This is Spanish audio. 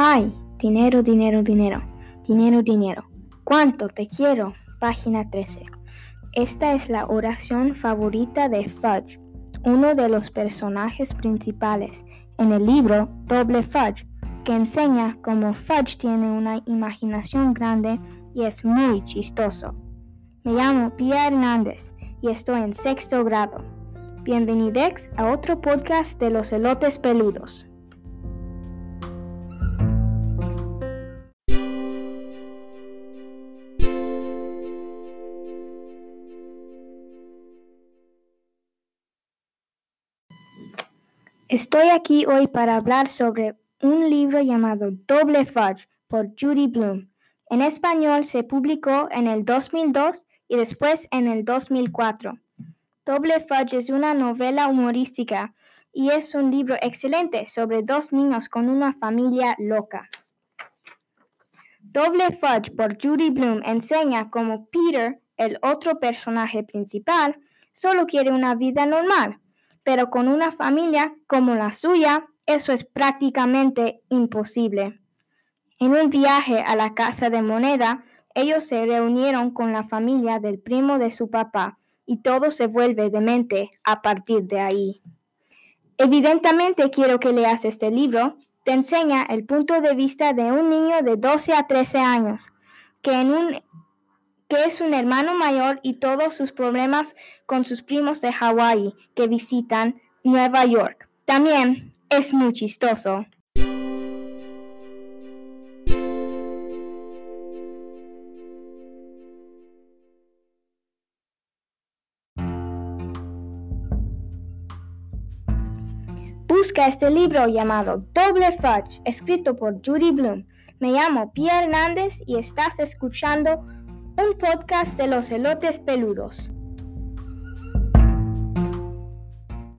Ay, dinero, dinero, dinero, dinero, dinero. ¿Cuánto te quiero? Página 13. Esta es la oración favorita de Fudge, uno de los personajes principales en el libro Doble Fudge, que enseña cómo Fudge tiene una imaginación grande y es muy chistoso. Me llamo Pia Hernández y estoy en sexto grado. Bienvenidos a otro podcast de los elotes peludos. Estoy aquí hoy para hablar sobre un libro llamado Doble Fudge por Judy Bloom. En español se publicó en el 2002 y después en el 2004. Doble Fudge es una novela humorística y es un libro excelente sobre dos niños con una familia loca. Doble Fudge por Judy Bloom enseña cómo Peter, el otro personaje principal, solo quiere una vida normal pero con una familia como la suya, eso es prácticamente imposible. En un viaje a la casa de moneda, ellos se reunieron con la familia del primo de su papá y todo se vuelve demente a partir de ahí. Evidentemente quiero que leas este libro. Te enseña el punto de vista de un niño de 12 a 13 años, que en un que es un hermano mayor y todos sus problemas con sus primos de Hawái que visitan Nueva York. También es muy chistoso. Busca este libro llamado Doble Fudge, escrito por Judy Bloom. Me llamo Pia Hernández y estás escuchando un podcast de los elotes peludos.